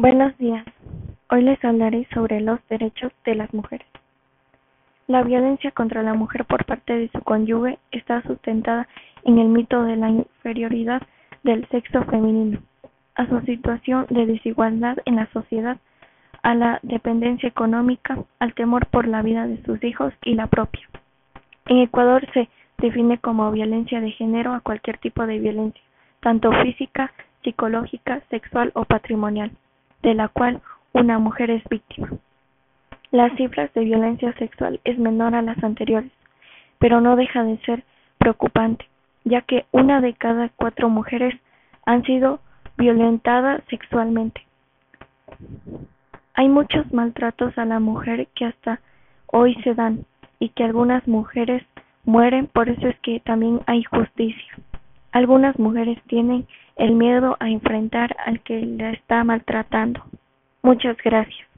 Buenos días. Hoy les hablaré sobre los derechos de las mujeres. La violencia contra la mujer por parte de su cónyuge está sustentada en el mito de la inferioridad del sexo femenino, a su situación de desigualdad en la sociedad, a la dependencia económica, al temor por la vida de sus hijos y la propia. En Ecuador se define como violencia de género a cualquier tipo de violencia, tanto física, psicológica, sexual o patrimonial de la cual una mujer es víctima. Las cifras de violencia sexual es menor a las anteriores, pero no deja de ser preocupante, ya que una de cada cuatro mujeres han sido violentadas sexualmente. Hay muchos maltratos a la mujer que hasta hoy se dan y que algunas mujeres mueren, por eso es que también hay justicia. Algunas mujeres tienen el miedo a enfrentar al que la está maltratando. Muchas gracias.